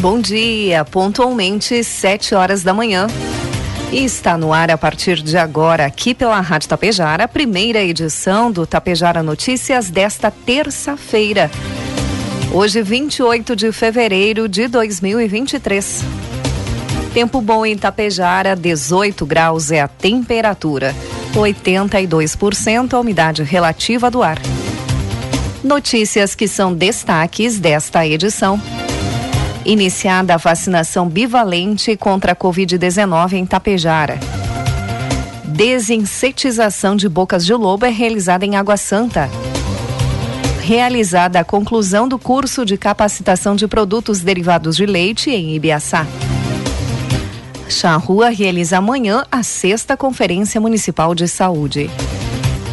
Bom dia, pontualmente 7 horas da manhã. E está no ar a partir de agora, aqui pela Rádio Tapejara, a primeira edição do Tapejara Notícias desta terça-feira. Hoje, 28 de fevereiro de 2023. Tempo bom em Tapejara, 18 graus é a temperatura, 82% a umidade relativa do ar. Notícias que são destaques desta edição. Iniciada a vacinação bivalente contra a Covid-19 em Tapejara. Desinsetização de bocas de lobo é realizada em Água Santa. Realizada a conclusão do curso de capacitação de produtos derivados de leite em Ibiaçá. Charrua realiza amanhã a sexta Conferência Municipal de Saúde.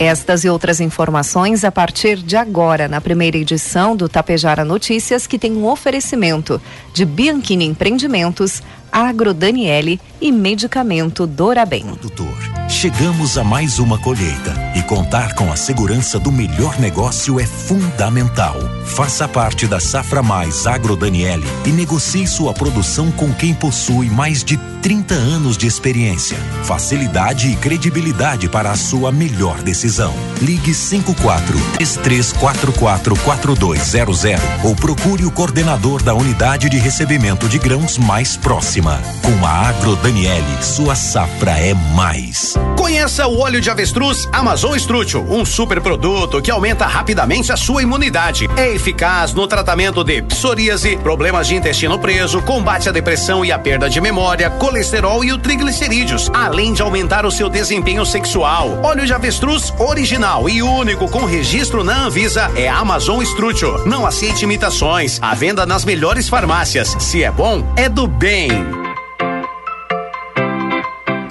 Estas e outras informações a partir de agora, na primeira edição do Tapejara Notícias, que tem um oferecimento de Bianchini Empreendimentos, Agro Daniele e Medicamento Dorabem. Produtor, chegamos a mais uma colheita e contar com a segurança do melhor negócio é fundamental. Faça parte da Safra Mais Agro Daniele e negocie sua produção com quem possui mais de 30 anos de experiência, facilidade e credibilidade para a sua melhor decisão. Ligue 54 3344 4200 ou procure o coordenador da unidade de recebimento de grãos mais próxima. Com a Agro Daniele, sua safra é mais. Conheça o óleo de avestruz Amazon Strútil, um super produto que aumenta rapidamente a sua imunidade. É eficaz no tratamento de psoríase, problemas de intestino preso, combate à depressão e à perda de memória, colesterol e o triglicerídeos, além de aumentar o seu desempenho sexual. Óleo de avestruz original e único com registro na Anvisa é Amazon Strútil. Não aceite imitações. À venda nas melhores farmácias. Se é bom, é do bem.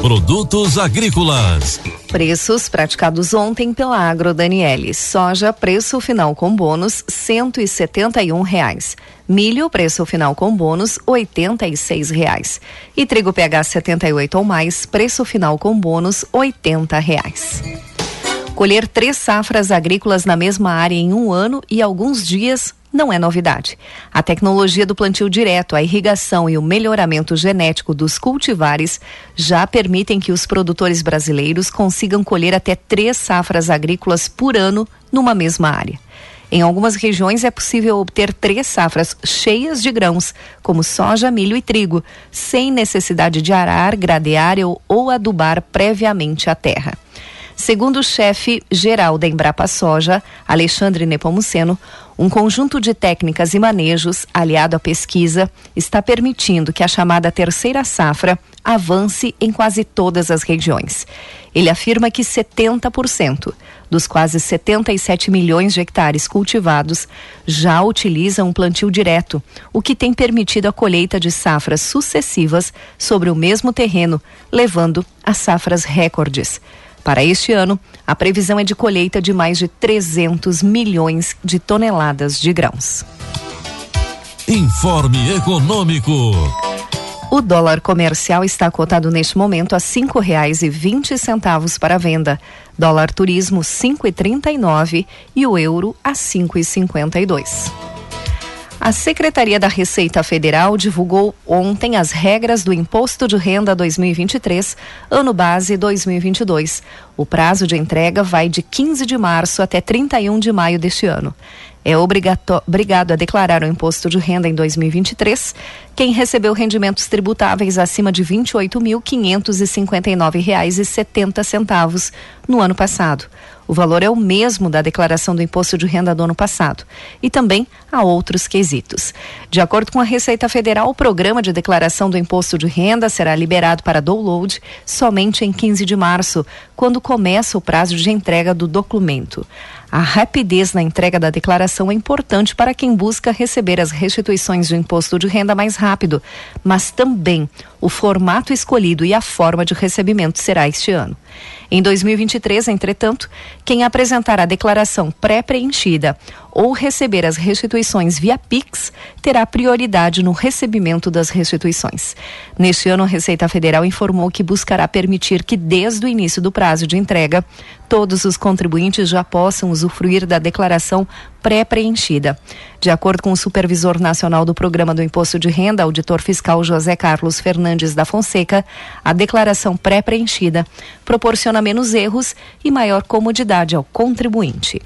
Produtos agrícolas. Preços praticados ontem pela Agro Daniele. Soja, preço final com bônus, cento e setenta e um reais. Milho, preço final com bônus, oitenta e seis reais. E trigo PH 78 ou mais, preço final com bônus, oitenta reais. Colher três safras agrícolas na mesma área em um ano e alguns dias não é novidade. A tecnologia do plantio direto, a irrigação e o melhoramento genético dos cultivares já permitem que os produtores brasileiros consigam colher até três safras agrícolas por ano numa mesma área. Em algumas regiões é possível obter três safras cheias de grãos, como soja, milho e trigo, sem necessidade de arar, gradear ou adubar previamente a terra. Segundo o chefe geral da Embrapa Soja, Alexandre Nepomuceno, um conjunto de técnicas e manejos, aliado à pesquisa, está permitindo que a chamada terceira safra avance em quase todas as regiões. Ele afirma que 70% dos quase 77 milhões de hectares cultivados já utilizam um plantio direto, o que tem permitido a colheita de safras sucessivas sobre o mesmo terreno, levando a safras recordes. Para este ano, a previsão é de colheita de mais de 300 milhões de toneladas de grãos. Informe Econômico. O dólar comercial está cotado neste momento a cinco reais e vinte centavos para venda. Dólar turismo cinco e trinta e nove e o euro a cinco e cinquenta e dois. A Secretaria da Receita Federal divulgou ontem as regras do Imposto de Renda 2023, ano base 2022. O prazo de entrega vai de 15 de março até 31 de maio deste ano. É obrigado a declarar o imposto de renda em 2023 quem recebeu rendimentos tributáveis acima de R$ 28.559,70 no ano passado. O valor é o mesmo da declaração do imposto de renda do ano passado. E também há outros quesitos. De acordo com a Receita Federal, o programa de declaração do imposto de renda será liberado para download somente em 15 de março, quando começa o prazo de entrega do documento. A rapidez na entrega da declaração é importante para quem busca receber as restituições de imposto de renda mais rápido, mas também o formato escolhido e a forma de recebimento será este ano. Em 2023, entretanto, quem apresentar a declaração pré-preenchida ou receber as restituições via Pix terá prioridade no recebimento das restituições. Neste ano, a Receita Federal informou que buscará permitir que, desde o início do prazo de entrega, todos os contribuintes já possam usufruir da declaração pré-preenchida. De acordo com o supervisor nacional do Programa do Imposto de Renda, auditor fiscal José Carlos Fernandes da Fonseca, a declaração pré-preenchida proporciona menos erros e maior comodidade ao contribuinte.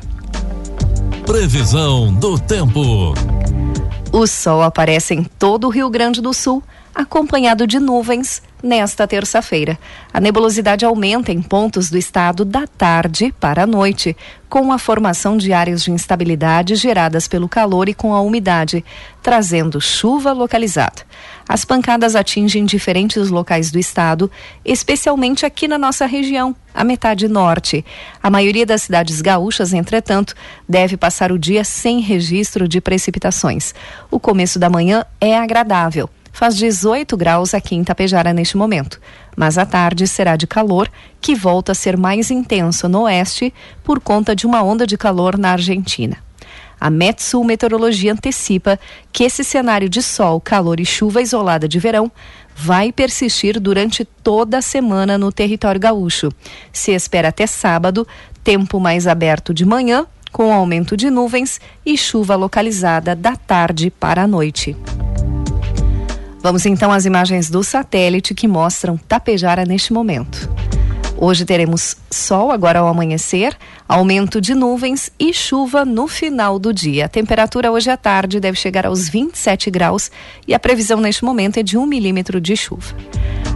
Previsão do tempo. O sol aparece em todo o Rio Grande do Sul, acompanhado de nuvens nesta terça-feira. A nebulosidade aumenta em pontos do estado da tarde para a noite, com a formação de áreas de instabilidade geradas pelo calor e com a umidade, trazendo chuva localizada. As pancadas atingem diferentes locais do estado, especialmente aqui na nossa região, a metade norte. A maioria das cidades gaúchas, entretanto, deve passar o dia sem registro de precipitações. O começo da manhã é agradável faz 18 graus aqui em Tapejara neste momento. Mas a tarde será de calor, que volta a ser mais intenso no oeste por conta de uma onda de calor na Argentina. A Metsul Meteorologia antecipa que esse cenário de sol, calor e chuva isolada de verão vai persistir durante toda a semana no território gaúcho. Se espera até sábado, tempo mais aberto de manhã, com aumento de nuvens e chuva localizada da tarde para a noite. Vamos então às imagens do satélite que mostram Tapejara neste momento. Hoje teremos sol agora ao amanhecer, aumento de nuvens e chuva no final do dia. A temperatura hoje à tarde deve chegar aos 27 graus e a previsão neste momento é de um milímetro de chuva.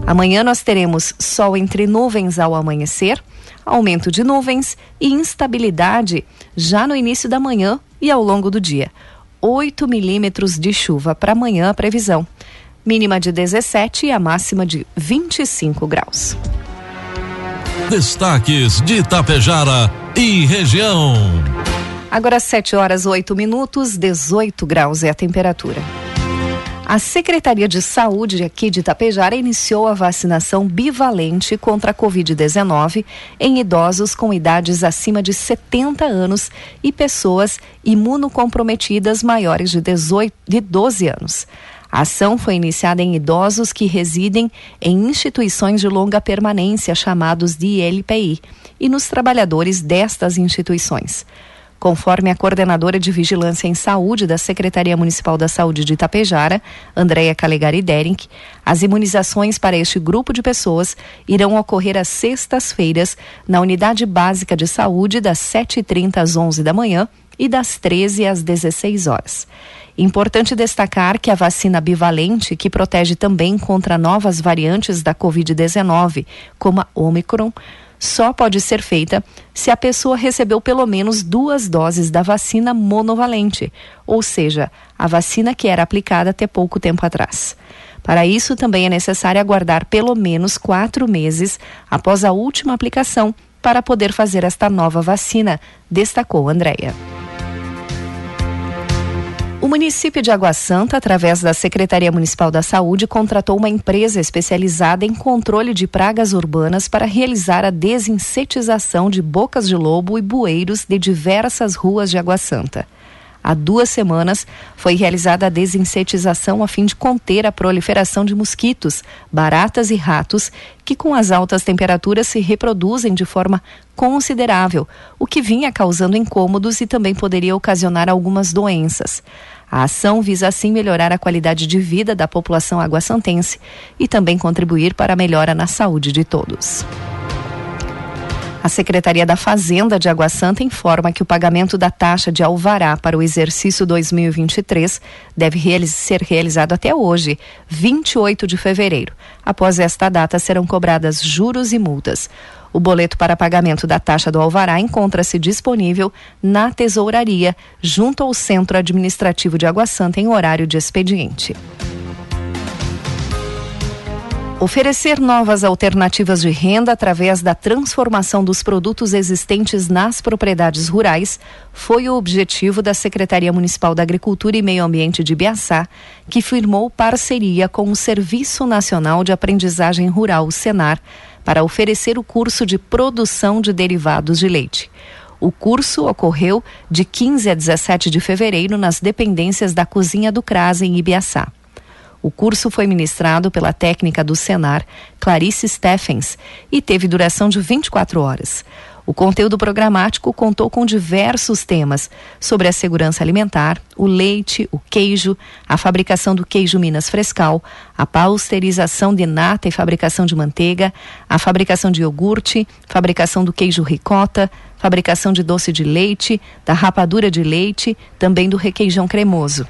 Amanhã nós teremos sol entre nuvens ao amanhecer, aumento de nuvens e instabilidade já no início da manhã e ao longo do dia. 8 milímetros de chuva para amanhã a previsão mínima de 17 e a máxima de 25 graus. Destaques de Itapejara e região. Agora 7 horas 8 minutos, 18 graus é a temperatura. A Secretaria de Saúde aqui de Itapejara iniciou a vacinação bivalente contra a Covid-19 em idosos com idades acima de 70 anos e pessoas imunocomprometidas maiores de, 18, de 12 anos. A ação foi iniciada em idosos que residem em instituições de longa permanência, chamados de ILPI, e nos trabalhadores destas instituições. Conforme a coordenadora de Vigilância em Saúde da Secretaria Municipal da Saúde de Itapejara, Andréia Calegari Derink, as imunizações para este grupo de pessoas irão ocorrer às sextas-feiras na Unidade Básica de Saúde das 7h30 às 11 da manhã e das 13 às 16 horas. Importante destacar que a vacina bivalente, que protege também contra novas variantes da Covid-19, como a Omicron, só pode ser feita se a pessoa recebeu pelo menos duas doses da vacina monovalente, ou seja, a vacina que era aplicada até pouco tempo atrás. Para isso, também é necessário aguardar pelo menos quatro meses após a última aplicação para poder fazer esta nova vacina, destacou Andréia. O município de Água Santa, através da Secretaria Municipal da Saúde, contratou uma empresa especializada em controle de pragas urbanas para realizar a desinsetização de bocas de lobo e bueiros de diversas ruas de Água Santa. Há duas semanas foi realizada a desinsetização a fim de conter a proliferação de mosquitos, baratas e ratos que, com as altas temperaturas, se reproduzem de forma considerável, o que vinha causando incômodos e também poderia ocasionar algumas doenças. A ação visa assim melhorar a qualidade de vida da população aguassantense e também contribuir para a melhora na saúde de todos. A Secretaria da Fazenda de Água Santa informa que o pagamento da taxa de alvará para o exercício 2023 deve ser realizado até hoje, 28 de fevereiro. Após esta data, serão cobradas juros e multas. O boleto para pagamento da taxa do alvará encontra-se disponível na tesouraria, junto ao Centro Administrativo de Água Santa, em horário de expediente. Oferecer novas alternativas de renda através da transformação dos produtos existentes nas propriedades rurais foi o objetivo da Secretaria Municipal da Agricultura e Meio Ambiente de Biaçá, que firmou parceria com o Serviço Nacional de Aprendizagem Rural, o Senar, para oferecer o curso de produção de derivados de leite. O curso ocorreu de 15 a 17 de fevereiro nas dependências da Cozinha do CRAS em Ibiaçá. O curso foi ministrado pela técnica do Senar, Clarice Steffens, e teve duração de 24 horas. O conteúdo programático contou com diversos temas sobre a segurança alimentar, o leite, o queijo, a fabricação do queijo Minas Frescal, a pasteurização de nata e fabricação de manteiga, a fabricação de iogurte, fabricação do queijo ricota, fabricação de doce de leite, da rapadura de leite, também do requeijão cremoso.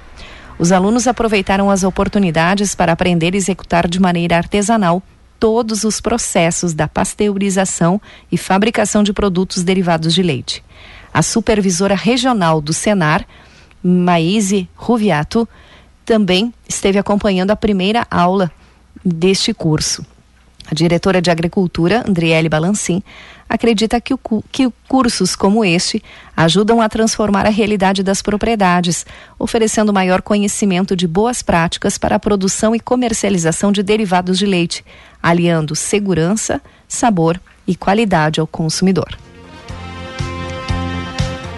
Os alunos aproveitaram as oportunidades para aprender e executar de maneira artesanal todos os processos da pasteurização e fabricação de produtos derivados de leite. A supervisora regional do Senar, Maíse Ruviato, também esteve acompanhando a primeira aula deste curso. A diretora de Agricultura, Andriele Balancin, acredita que, o, que cursos como este ajudam a transformar a realidade das propriedades, oferecendo maior conhecimento de boas práticas para a produção e comercialização de derivados de leite, aliando segurança, sabor e qualidade ao consumidor.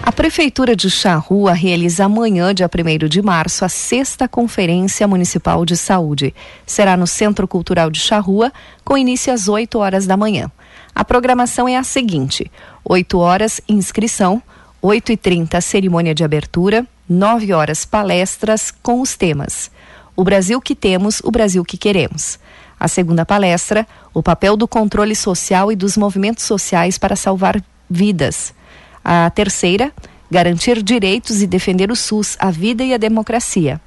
A Prefeitura de Charrua realiza amanhã, dia 1 de março, a sexta Conferência Municipal de Saúde. Será no Centro Cultural de Charrua, com início às 8 horas da manhã. A programação é a seguinte: 8 horas, inscrição, 8 e 30 cerimônia de abertura, 9 horas, palestras com os temas. O Brasil que temos, o Brasil que queremos. A segunda palestra, o papel do controle social e dos movimentos sociais para salvar vidas. A terceira, garantir direitos e defender o SUS, a vida e a democracia.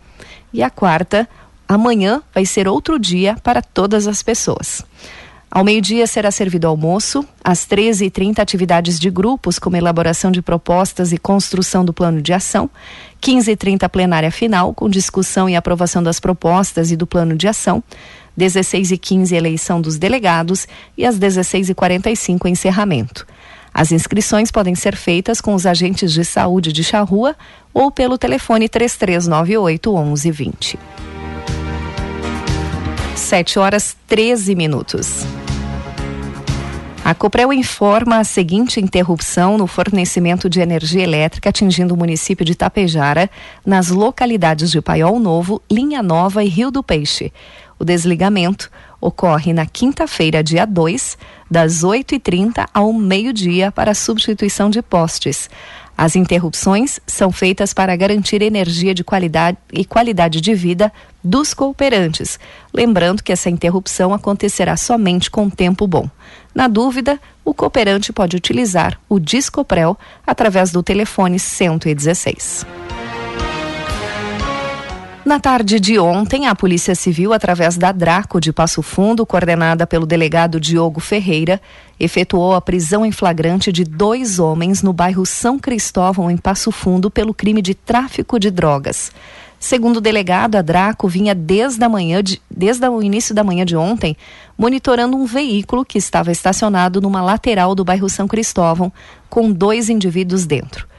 E a quarta, amanhã vai ser outro dia para todas as pessoas. Ao meio-dia será servido almoço, às 13h30 atividades de grupos como elaboração de propostas e construção do plano de ação, 15h30 plenária final com discussão e aprovação das propostas e do plano de ação, 16h15 eleição dos delegados e às 16h45 encerramento. As inscrições podem ser feitas com os agentes de saúde de Charrua ou pelo telefone 3398 1120. 7 horas 13 minutos. A Coprel informa a seguinte interrupção no fornecimento de energia elétrica atingindo o município de Tapejara, nas localidades de Paiol Novo, Linha Nova e Rio do Peixe. O desligamento ocorre na quinta-feira, dia 2, das 8h30 ao meio-dia, para substituição de postes. As interrupções são feitas para garantir energia de qualidade e qualidade de vida dos cooperantes. Lembrando que essa interrupção acontecerá somente com tempo bom. Na dúvida, o cooperante pode utilizar o Discoprel através do telefone 116. Na tarde de ontem, a Polícia Civil, através da Draco de Passo Fundo, coordenada pelo delegado Diogo Ferreira, efetuou a prisão em flagrante de dois homens no bairro São Cristóvão, em Passo Fundo, pelo crime de tráfico de drogas. Segundo o delegado, a Draco vinha desde, a manhã de, desde o início da manhã de ontem monitorando um veículo que estava estacionado numa lateral do bairro São Cristóvão, com dois indivíduos dentro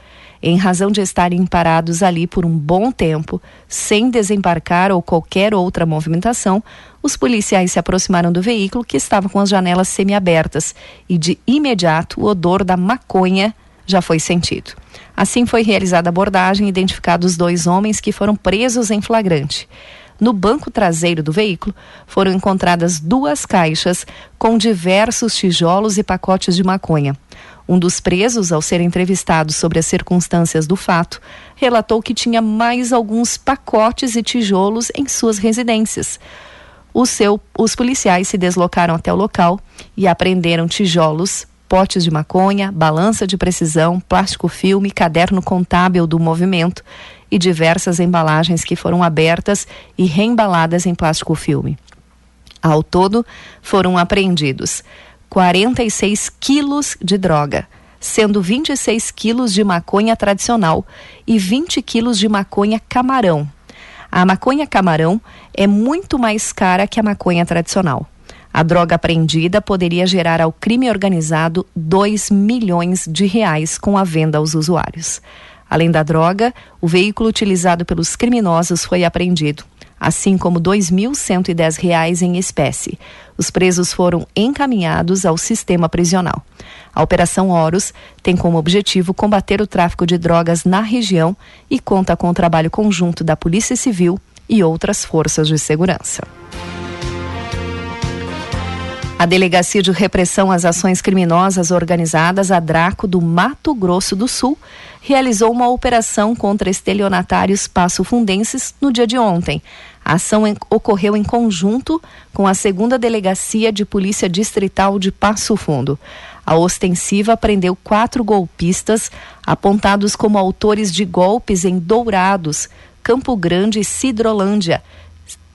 em razão de estarem parados ali por um bom tempo, sem desembarcar ou qualquer outra movimentação, os policiais se aproximaram do veículo que estava com as janelas semiabertas e de imediato o odor da maconha já foi sentido. Assim foi realizada a abordagem e identificados dois homens que foram presos em flagrante. No banco traseiro do veículo foram encontradas duas caixas com diversos tijolos e pacotes de maconha. Um dos presos, ao ser entrevistado sobre as circunstâncias do fato, relatou que tinha mais alguns pacotes e tijolos em suas residências. Seu, os policiais se deslocaram até o local e apreenderam tijolos, potes de maconha, balança de precisão, plástico filme, caderno contábil do movimento e diversas embalagens que foram abertas e reembaladas em plástico filme. Ao todo, foram apreendidos 46 quilos de droga, sendo 26 quilos de maconha tradicional e 20 quilos de maconha camarão. A maconha camarão é muito mais cara que a maconha tradicional. A droga apreendida poderia gerar ao crime organizado 2 milhões de reais com a venda aos usuários. Além da droga, o veículo utilizado pelos criminosos foi apreendido, assim como R$ 2.110 em espécie. Os presos foram encaminhados ao sistema prisional. A Operação Horus tem como objetivo combater o tráfico de drogas na região e conta com o trabalho conjunto da Polícia Civil e outras forças de segurança. A Delegacia de Repressão às Ações Criminosas Organizadas, a DRACO, do Mato Grosso do Sul, realizou uma operação contra estelionatários passo-fundenses no dia de ontem. A ação em, ocorreu em conjunto com a segunda Delegacia de Polícia Distrital de Passo Fundo. A ostensiva prendeu quatro golpistas apontados como autores de golpes em Dourados, Campo Grande e Cidrolândia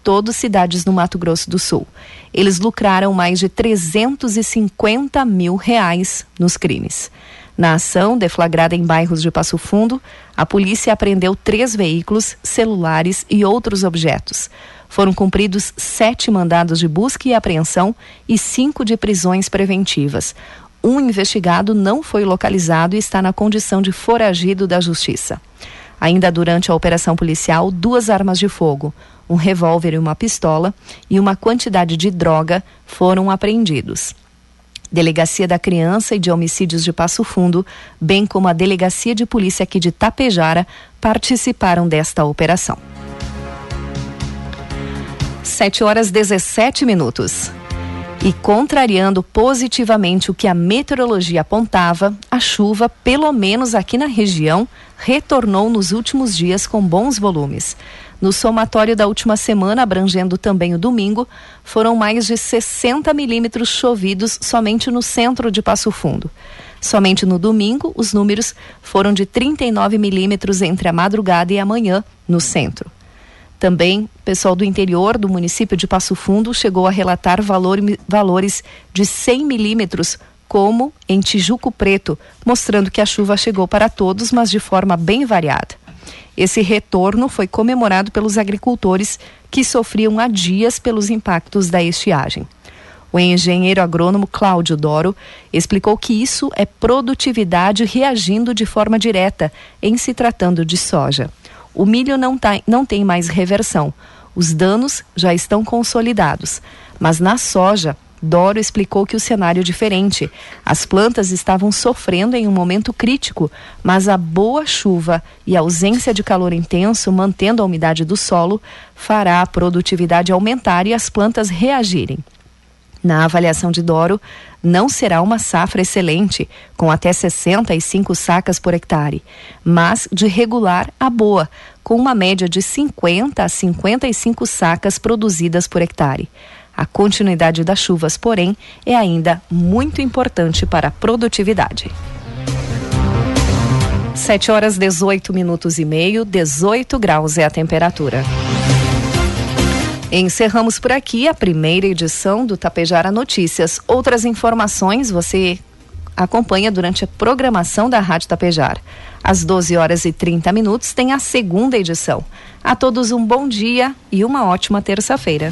todos cidades no Mato Grosso do Sul. Eles lucraram mais de 350 mil reais nos crimes. Na ação, deflagrada em bairros de Passo Fundo, a polícia apreendeu três veículos, celulares e outros objetos. Foram cumpridos sete mandados de busca e apreensão e cinco de prisões preventivas. Um investigado não foi localizado e está na condição de foragido da justiça. Ainda durante a operação policial, duas armas de fogo, um revólver e uma pistola e uma quantidade de droga foram apreendidos. Delegacia da Criança e de Homicídios de Passo Fundo, bem como a Delegacia de Polícia aqui de Tapejara, participaram desta operação. 7 horas 17 minutos. E contrariando positivamente o que a meteorologia apontava, a chuva, pelo menos aqui na região, retornou nos últimos dias com bons volumes. No somatório da última semana, abrangendo também o domingo, foram mais de 60 milímetros chovidos somente no centro de Passo Fundo. Somente no domingo, os números foram de 39 milímetros entre a madrugada e a manhã no centro. Também, pessoal do interior do município de Passo Fundo chegou a relatar valor, valores de 100 milímetros, como em Tijuco Preto, mostrando que a chuva chegou para todos, mas de forma bem variada. Esse retorno foi comemorado pelos agricultores que sofriam há dias pelos impactos da estiagem. O engenheiro agrônomo Cláudio Doro explicou que isso é produtividade reagindo de forma direta em se tratando de soja. O milho não, tá, não tem mais reversão. Os danos já estão consolidados. Mas na soja, Doro explicou que o cenário é diferente. As plantas estavam sofrendo em um momento crítico, mas a boa chuva e a ausência de calor intenso, mantendo a umidade do solo, fará a produtividade aumentar e as plantas reagirem. Na avaliação de Doro, não será uma safra excelente, com até 65 sacas por hectare, mas de regular a boa, com uma média de 50 a 55 sacas produzidas por hectare. A continuidade das chuvas, porém, é ainda muito importante para a produtividade. 7 horas 18 minutos e meio, 18 graus é a temperatura. Encerramos por aqui a primeira edição do Tapejara Notícias. Outras informações você acompanha durante a programação da Rádio Tapejara. Às 12 horas e 30 minutos tem a segunda edição. A todos um bom dia e uma ótima terça-feira.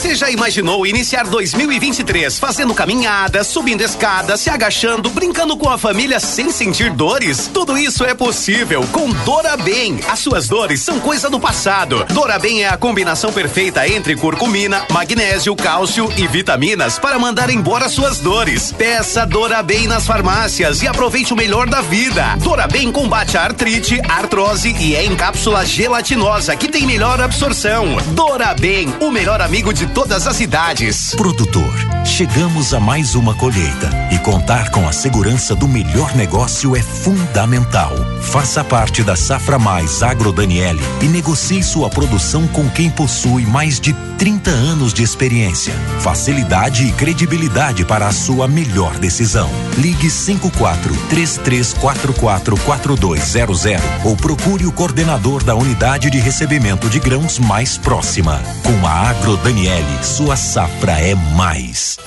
Você já imaginou iniciar 2023 fazendo caminhada, subindo escada, se agachando, brincando com a família sem sentir dores? Tudo isso é possível com Dora Bem. As suas dores são coisa do passado. Dora Bem é a combinação perfeita entre curcumina, magnésio, cálcio e vitaminas para mandar embora suas dores. Peça Dora Bem nas farmácias e aproveite o melhor da vida. Dora Bem combate a artrite, artrose e é em cápsula gelatinosa que tem melhor absorção. Dora Bem, o melhor amigo de todas as idades. Produtor, chegamos a mais uma colheita e contar com a segurança do melhor negócio é fundamental. Faça parte da Safra Mais Agro Daniele e negocie sua produção com quem possui mais de 30 anos de experiência, facilidade e credibilidade para a sua melhor decisão. Ligue 54 3344 4200 ou procure o coordenador da unidade de recebimento de grãos mais próxima. Com a Agro Daniele, sua safra é mais.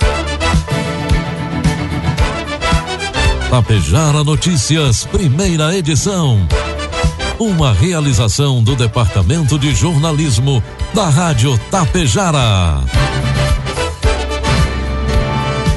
Tapejara Notícias, primeira edição. Uma realização do Departamento de Jornalismo da Rádio Tapejara.